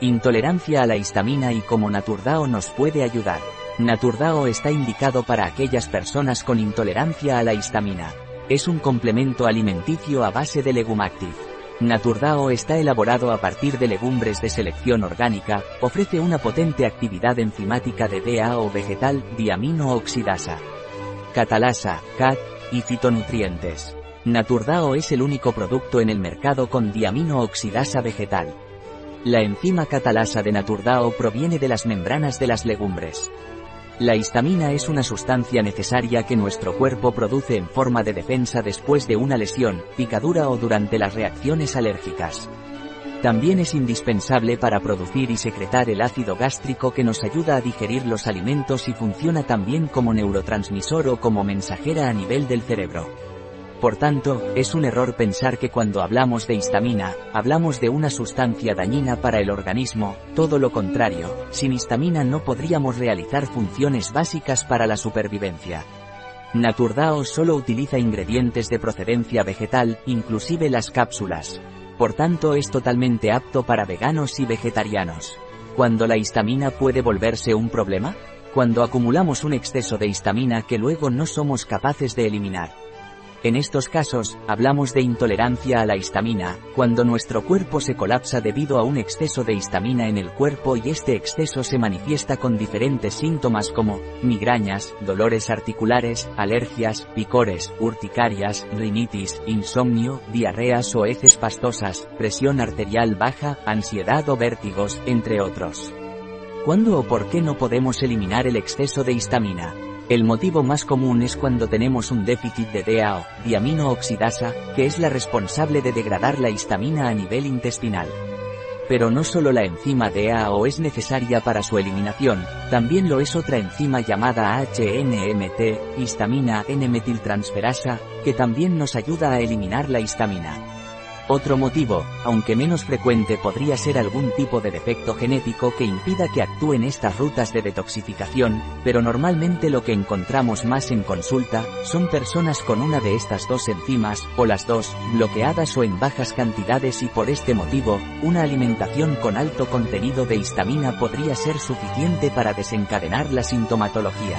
Intolerancia a la histamina y cómo Naturdao nos puede ayudar. Naturdao está indicado para aquellas personas con intolerancia a la histamina. Es un complemento alimenticio a base de Legumactive. Naturdao está elaborado a partir de legumbres de selección orgánica, ofrece una potente actividad enzimática de DAO vegetal, diamino oxidasa, catalasa, CAT, y fitonutrientes. Naturdao es el único producto en el mercado con diamino oxidasa vegetal. La enzima catalasa de Naturdao proviene de las membranas de las legumbres. La histamina es una sustancia necesaria que nuestro cuerpo produce en forma de defensa después de una lesión, picadura o durante las reacciones alérgicas. También es indispensable para producir y secretar el ácido gástrico que nos ayuda a digerir los alimentos y funciona también como neurotransmisor o como mensajera a nivel del cerebro. Por tanto, es un error pensar que cuando hablamos de histamina, hablamos de una sustancia dañina para el organismo, todo lo contrario, sin histamina no podríamos realizar funciones básicas para la supervivencia. Naturdao solo utiliza ingredientes de procedencia vegetal, inclusive las cápsulas. Por tanto es totalmente apto para veganos y vegetarianos. ¿Cuándo la histamina puede volverse un problema? Cuando acumulamos un exceso de histamina que luego no somos capaces de eliminar. En estos casos, hablamos de intolerancia a la histamina, cuando nuestro cuerpo se colapsa debido a un exceso de histamina en el cuerpo y este exceso se manifiesta con diferentes síntomas como migrañas, dolores articulares, alergias, picores, urticarias, rinitis, insomnio, diarreas o heces pastosas, presión arterial baja, ansiedad o vértigos, entre otros. ¿Cuándo o por qué no podemos eliminar el exceso de histamina? El motivo más común es cuando tenemos un déficit de DAO, diamino oxidasa, que es la responsable de degradar la histamina a nivel intestinal. Pero no solo la enzima DAO es necesaria para su eliminación, también lo es otra enzima llamada HNMT, histamina N-metiltransferasa, que también nos ayuda a eliminar la histamina. Otro motivo, aunque menos frecuente podría ser algún tipo de defecto genético que impida que actúen estas rutas de detoxificación, pero normalmente lo que encontramos más en consulta, son personas con una de estas dos enzimas, o las dos, bloqueadas o en bajas cantidades y por este motivo, una alimentación con alto contenido de histamina podría ser suficiente para desencadenar la sintomatología.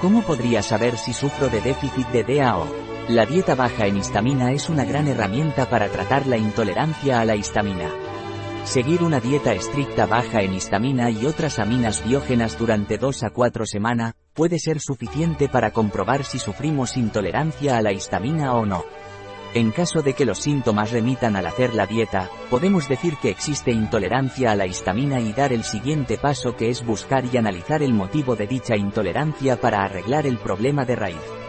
¿Cómo podría saber si sufro de déficit de DAO? La dieta baja en histamina es una gran herramienta para tratar la intolerancia a la histamina. Seguir una dieta estricta baja en histamina y otras aminas biógenas durante 2 a 4 semanas puede ser suficiente para comprobar si sufrimos intolerancia a la histamina o no. En caso de que los síntomas remitan al hacer la dieta, podemos decir que existe intolerancia a la histamina y dar el siguiente paso que es buscar y analizar el motivo de dicha intolerancia para arreglar el problema de raíz.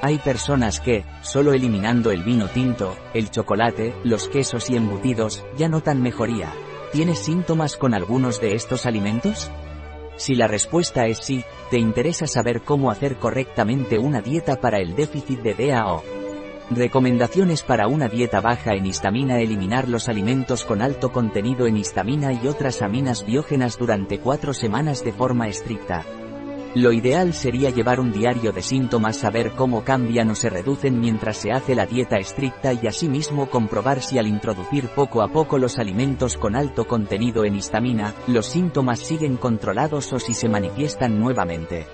Hay personas que, solo eliminando el vino tinto, el chocolate, los quesos y embutidos, ya notan mejoría. ¿Tienes síntomas con algunos de estos alimentos? Si la respuesta es sí, te interesa saber cómo hacer correctamente una dieta para el déficit de DAO. Recomendaciones para una dieta baja en histamina Eliminar los alimentos con alto contenido en histamina y otras aminas biógenas durante cuatro semanas de forma estricta. Lo ideal sería llevar un diario de síntomas, saber cómo cambian o se reducen mientras se hace la dieta estricta y asimismo comprobar si al introducir poco a poco los alimentos con alto contenido en histamina, los síntomas siguen controlados o si se manifiestan nuevamente.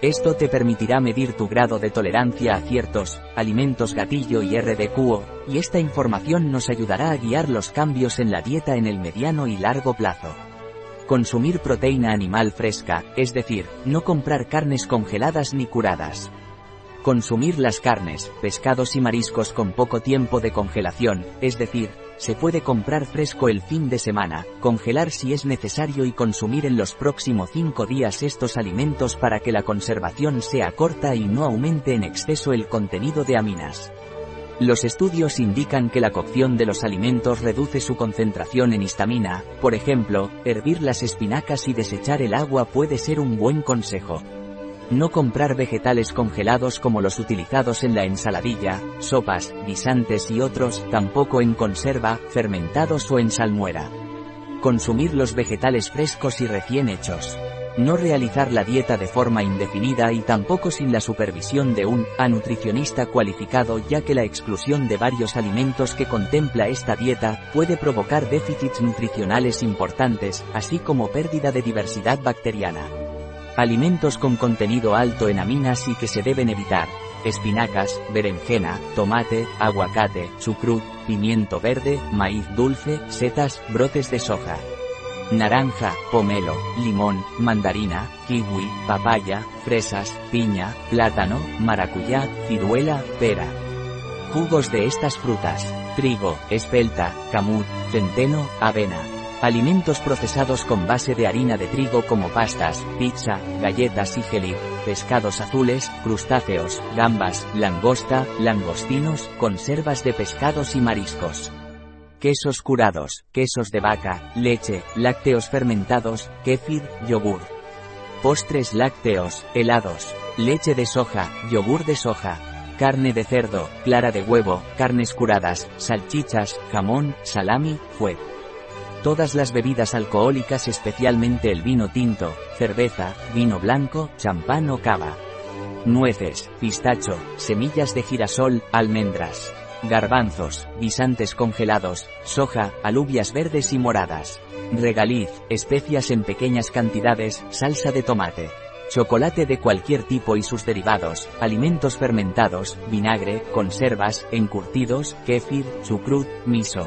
Esto te permitirá medir tu grado de tolerancia a ciertos alimentos gatillo y RDQO, y esta información nos ayudará a guiar los cambios en la dieta en el mediano y largo plazo. Consumir proteína animal fresca, es decir, no comprar carnes congeladas ni curadas. Consumir las carnes, pescados y mariscos con poco tiempo de congelación, es decir, se puede comprar fresco el fin de semana, congelar si es necesario y consumir en los próximos 5 días estos alimentos para que la conservación sea corta y no aumente en exceso el contenido de aminas. Los estudios indican que la cocción de los alimentos reduce su concentración en histamina, por ejemplo, hervir las espinacas y desechar el agua puede ser un buen consejo. No comprar vegetales congelados como los utilizados en la ensaladilla, sopas, guisantes y otros, tampoco en conserva, fermentados o en salmuera. Consumir los vegetales frescos y recién hechos. No realizar la dieta de forma indefinida y tampoco sin la supervisión de un a nutricionista cualificado ya que la exclusión de varios alimentos que contempla esta dieta puede provocar déficits nutricionales importantes, así como pérdida de diversidad bacteriana. Alimentos con contenido alto en aminas y que se deben evitar. Espinacas, berenjena, tomate, aguacate, chucrut, pimiento verde, maíz dulce, setas, brotes de soja naranja, pomelo, limón, mandarina, kiwi, papaya, fresas, piña, plátano, maracuyá, ciruela, pera. Jugos de estas frutas, trigo, espelta, camut, centeno, avena. Alimentos procesados con base de harina de trigo como pastas, pizza, galletas y gelí, pescados azules, crustáceos, gambas, langosta, langostinos, conservas de pescados y mariscos quesos curados, quesos de vaca, leche, lácteos fermentados, kéfir, yogur. Postres lácteos, helados, leche de soja, yogur de soja, carne de cerdo, clara de huevo, carnes curadas, salchichas, jamón, salami, fuet. Todas las bebidas alcohólicas especialmente el vino tinto, cerveza, vino blanco, champán o cava. Nueces, pistacho, semillas de girasol, almendras garbanzos, guisantes congelados, soja, alubias verdes y moradas, regaliz, especias en pequeñas cantidades, salsa de tomate, chocolate de cualquier tipo y sus derivados, alimentos fermentados, vinagre, conservas, encurtidos, kéfir, chucrut, miso.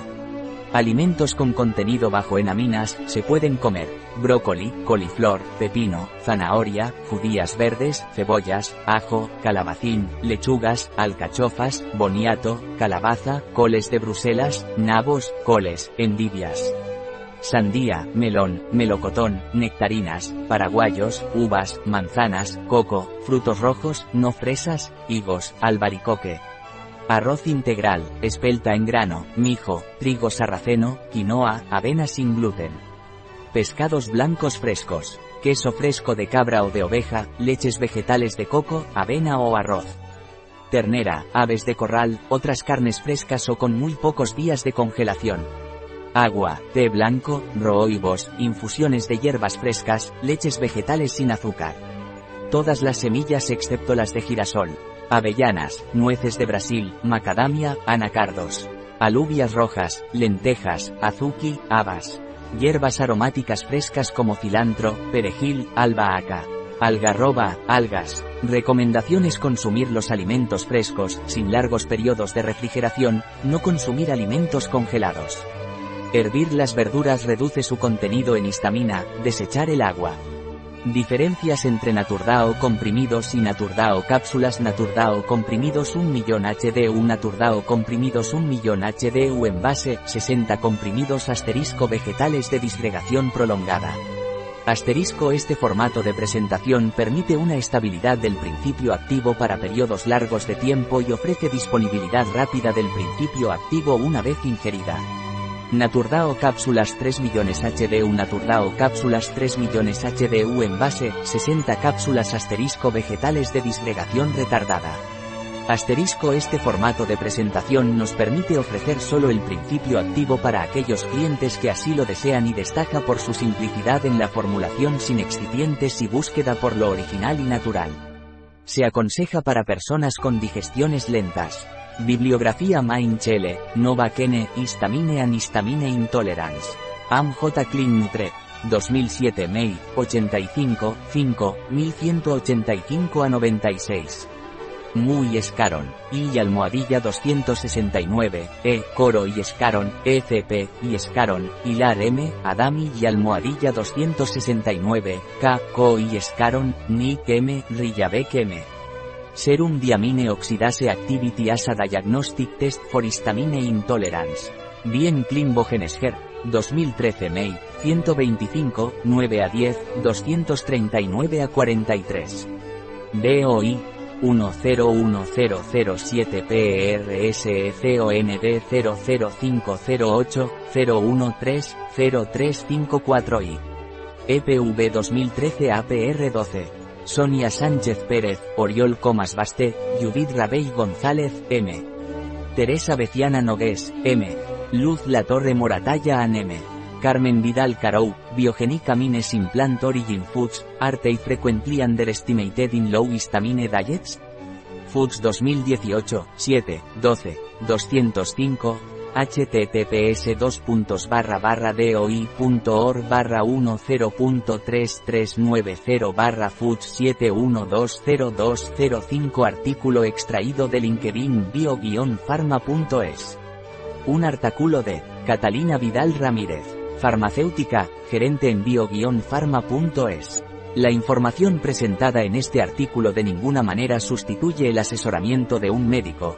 Alimentos con contenido bajo en aminas, se pueden comer, brócoli, coliflor, pepino, zanahoria, judías verdes, cebollas, ajo, calabacín, lechugas, alcachofas, boniato, calabaza, coles de Bruselas, nabos, coles, endivias. Sandía, melón, melocotón, nectarinas, paraguayos, uvas, manzanas, coco, frutos rojos, no fresas, higos, albaricoque, Arroz integral, espelta en grano, mijo, trigo sarraceno, quinoa, avena sin gluten. Pescados blancos frescos, queso fresco de cabra o de oveja, leches vegetales de coco, avena o arroz. Ternera, aves de corral, otras carnes frescas o con muy pocos días de congelación. Agua, té blanco, roibos, infusiones de hierbas frescas, leches vegetales sin azúcar. Todas las semillas excepto las de girasol, avellanas, nueces de Brasil, macadamia, anacardos, alubias rojas, lentejas, azuki, habas, hierbas aromáticas frescas como cilantro, perejil, albahaca, algarroba, algas. Recomendaciones consumir los alimentos frescos, sin largos periodos de refrigeración, no consumir alimentos congelados. Hervir las verduras reduce su contenido en histamina, desechar el agua. Diferencias entre Naturdao comprimidos y Naturdao cápsulas Naturdao comprimidos 1 millón HDU Naturdao comprimidos 1 millón HDU en base 60 comprimidos asterisco vegetales de disgregación prolongada. Asterisco Este formato de presentación permite una estabilidad del principio activo para periodos largos de tiempo y ofrece disponibilidad rápida del principio activo una vez ingerida. Naturdao cápsulas 3 millones HDU Naturdao cápsulas 3 millones HDU en base, 60 cápsulas asterisco vegetales de disgregación retardada. Asterisco Este formato de presentación nos permite ofrecer solo el principio activo para aquellos clientes que así lo desean y destaca por su simplicidad en la formulación sin excipientes y búsqueda por lo original y natural. Se aconseja para personas con digestiones lentas. Bibliografía Main Chele, Nova Kene, Histamine and Histamine Intolerance. Am J. Clean Nutre. 2007 May, 85, 5, 1185 a 96. Muy Escaron, y almohadilla 269, E, Coro y Escaron, ECP, y Escaron, Hilar M, Adami y almohadilla 269, K, Co y Escaron, Nick M, Rillabek M. Serum Diamine Oxidase Activity ASA Diagnostic Test for Histamine Intolerance. Bien Klimbogenesher, 2013 May, 125, 9 a 10, 239 a 43. DOI, 101007 PRSECOND 00508 013 0354I. EPV 2013 APR 12. Sonia Sánchez Pérez, Oriol Comas Basté, Judith Rabey González, M. Teresa Beciana Nogués, M. Luz La Torre Moratalla An M. Carmen Vidal Carou, Biogenic Amines Implant Origin Foods, are they frequently underestimated in low histamine diets? Foods 2018, 7, 12, 205, https doi.org barra 10.3390 barra foods 71202005 artículo extraído de LinkedIn bio-pharma.es. Un artículo de Catalina Vidal Ramírez, farmacéutica, gerente en bio-pharma.es. La información presentada en este artículo de ninguna manera sustituye el asesoramiento de un médico,